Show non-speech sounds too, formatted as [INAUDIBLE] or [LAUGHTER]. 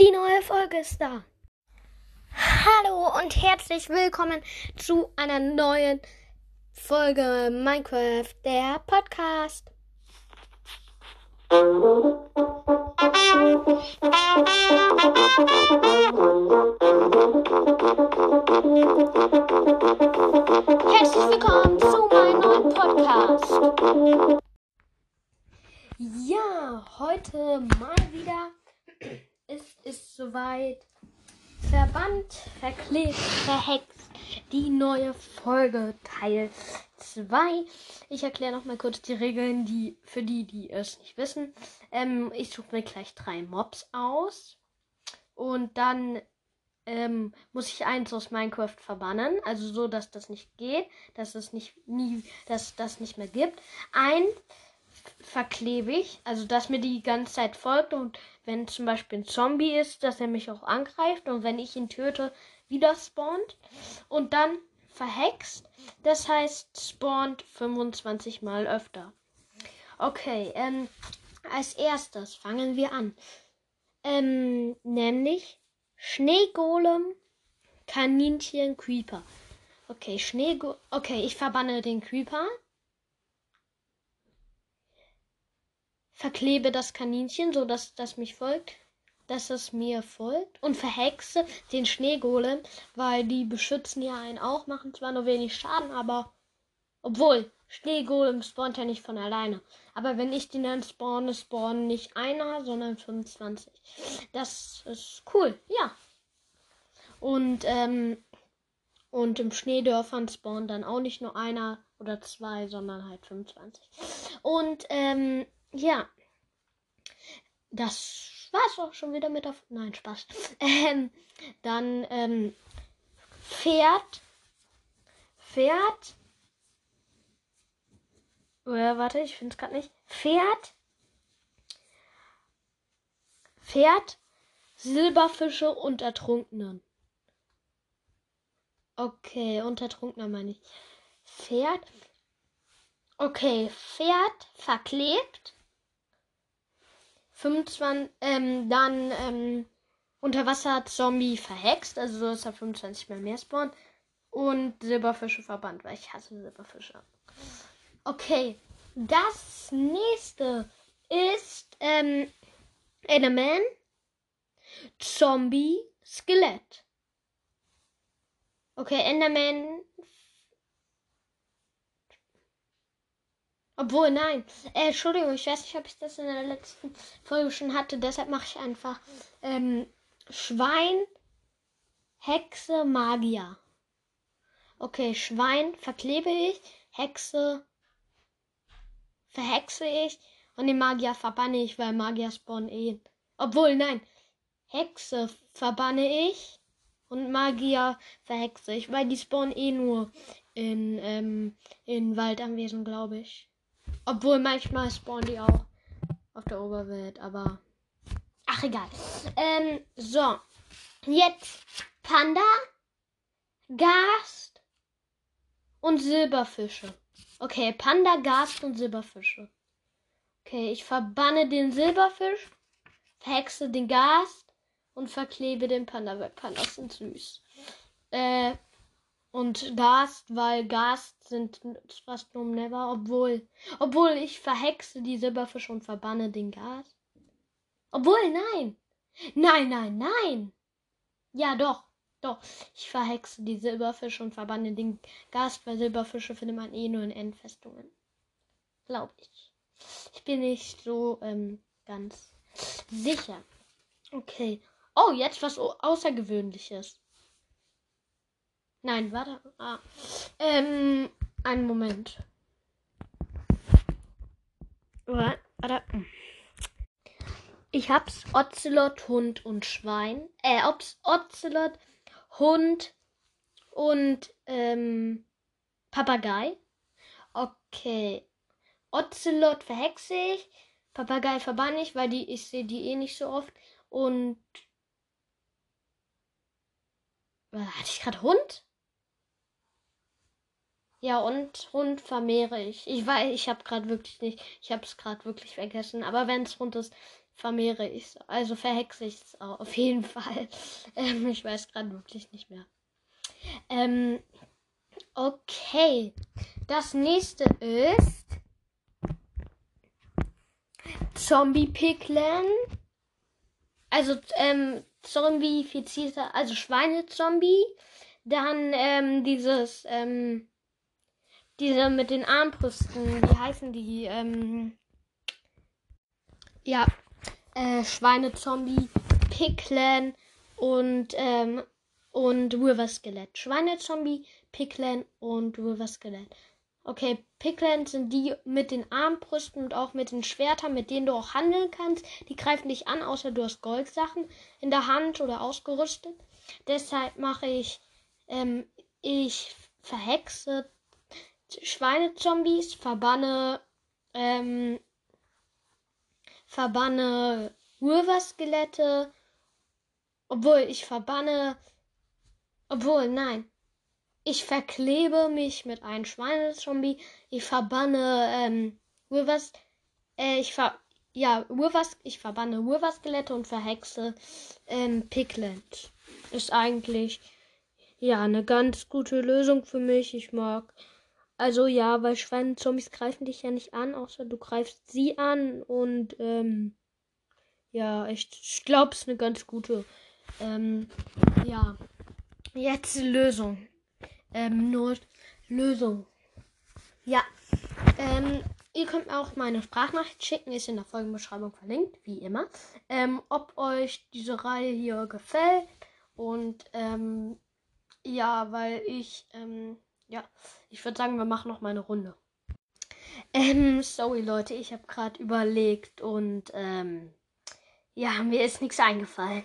Die neue Folge ist da. Hallo und herzlich willkommen zu einer neuen Folge Minecraft, der Podcast. Herzlich willkommen zu meinem neuen Podcast. Ja, heute mal wieder. Es ist soweit. Verbannt, verklebt, verhext. Die neue Folge Teil 2. Ich erkläre noch mal kurz die Regeln, die für die, die es nicht wissen. Ähm, ich suche mir gleich drei Mobs aus. Und dann ähm, muss ich eins aus Minecraft verbannen. Also so, dass das nicht geht, dass es nicht nie, dass das nicht mehr gibt. Ein verklebe ich, also dass mir die ganze Zeit folgt und wenn zum Beispiel ein Zombie ist, dass er mich auch angreift und wenn ich ihn töte, wieder spawnt und dann verhext, das heißt spawnt 25 mal öfter. Okay, ähm, als erstes fangen wir an. Ähm, nämlich Schneegolem, Kaninchen, Creeper. Okay, Schneego Okay, ich verbanne den Creeper. Verklebe das Kaninchen, so dass das mich folgt, dass es mir folgt und verhexe den Schneegolem, weil die beschützen ja einen auch, machen zwar nur wenig Schaden, aber obwohl Schneegolem spawnt ja nicht von alleine. Aber wenn ich den dann spawne, spawnen nicht einer, sondern 25. Das ist cool, ja. Und, ähm, und im Schneedörfern spawnen dann auch nicht nur einer oder zwei, sondern halt 25. Und, ähm, ja. Das war's auch schon wieder mit auf. Nein, Spaß. [LAUGHS] Ähm, dann, ähm, Pferd. Pferd. Oder warte, ich finde es gerade nicht. Pferd. Pferd. Silberfische und Ertrunkenen. Okay, und Ertrunkner meine ich. Pferd. Okay, Pferd verklebt. 25, ähm, dann ähm, Unterwasser-Zombie verhext, also so dass er 25 mal mehr spawnt. Und Silberfische verbannt, weil ich hasse Silberfische. Okay, das nächste ist ähm, Enderman, Zombie, Skelett. Okay, Enderman. Obwohl, nein. Äh, Entschuldigung, ich weiß nicht, ob ich das in der letzten Folge schon hatte. Deshalb mache ich einfach ähm, Schwein, Hexe, Magier. Okay, Schwein verklebe ich, Hexe verhexe ich und den Magier verbanne ich, weil Magier spawnen eh. Obwohl, nein. Hexe verbanne ich und Magier verhexe ich, weil die spawnen eh nur in, ähm, in Waldanwesen, glaube ich. Obwohl manchmal spawnen die auch auf der Oberwelt, aber. Ach, egal. Ähm, so. Jetzt Panda, Gast und Silberfische. Okay, Panda, Gast und Silberfische. Okay, ich verbanne den Silberfisch, verhexe den Gast und verklebe den Panda, weil Pandas sind süß. Äh, und Gast, weil Gast sind fast nur Never, obwohl, obwohl ich verhexe die Silberfische und verbanne den Gast. Obwohl, nein. Nein, nein, nein. Ja, doch. Doch, ich verhexe die Silberfische und verbanne den Gast, weil Silberfische findet man eh nur in Endfestungen. Glaube ich. Ich bin nicht so ähm, ganz sicher. Okay. Oh, jetzt was Außergewöhnliches. Nein, warte. Ah. Ähm, einen Moment. Warte. Ich hab's Ocelot, Hund und Schwein. Äh, Ocelot, Hund und ähm, Papagei. Okay. Ocelot verhexe ich. Papagei verbanne ich, weil die, ich sehe die eh nicht so oft. Und. Hatte ich gerade Hund? Ja, und Hund vermehre ich. Ich weiß, ich habe gerade wirklich nicht. Ich habe es gerade wirklich vergessen. Aber wenn es Hund ist, vermehre ich es. Also verhexe ich es auf jeden [LAUGHS] Fall. Ähm, ich weiß gerade wirklich nicht mehr. Ähm, okay. Das nächste ist Zombie Piglen. Also ähm, Zombifizierter, also Schweinezombie. Dann ähm, dieses, ähm, diese mit den Armbrüsten, wie heißen die? Ähm, ja, äh, Schweinezombie, Picklen und, ähm, und River-Skelett. Schweinezombie, Picklen und River-Skelett. Okay, Picklen sind die mit den Armbrüsten und auch mit den Schwertern, mit denen du auch handeln kannst. Die greifen dich an, außer du hast Goldsachen in der Hand oder ausgerüstet. Deshalb mache ich, ähm, ich verhexe Schweinezombies, verbanne, ähm, verbanne Urverskelette, obwohl ich verbanne, obwohl, nein, ich verklebe mich mit einem Schweinezombie, ich verbanne, ähm, Urvers, äh, ich ver, ja, Urvers, ich verbanne Urverskelette und verhexe, ähm, Picklet. Ist eigentlich, ja, eine ganz gute Lösung für mich. Ich mag also ja, weil Schweinezombies greifen dich ja nicht an, außer du greifst sie an. Und ähm, ja, ich, ich glaube, es ist eine ganz gute. Ähm, ja, jetzt Lösung. Ähm, Not Lösung. Ja. Ähm, ihr könnt auch meine Sprachnachricht schicken, ist in der Folgenbeschreibung verlinkt, wie immer. Ähm, ob euch diese Reihe hier gefällt. Und ähm, ja, weil ich ähm, ja, ich würde sagen, wir machen noch mal eine Runde. Ähm, sorry Leute, ich habe gerade überlegt und ähm, ja, mir ist nichts eingefallen.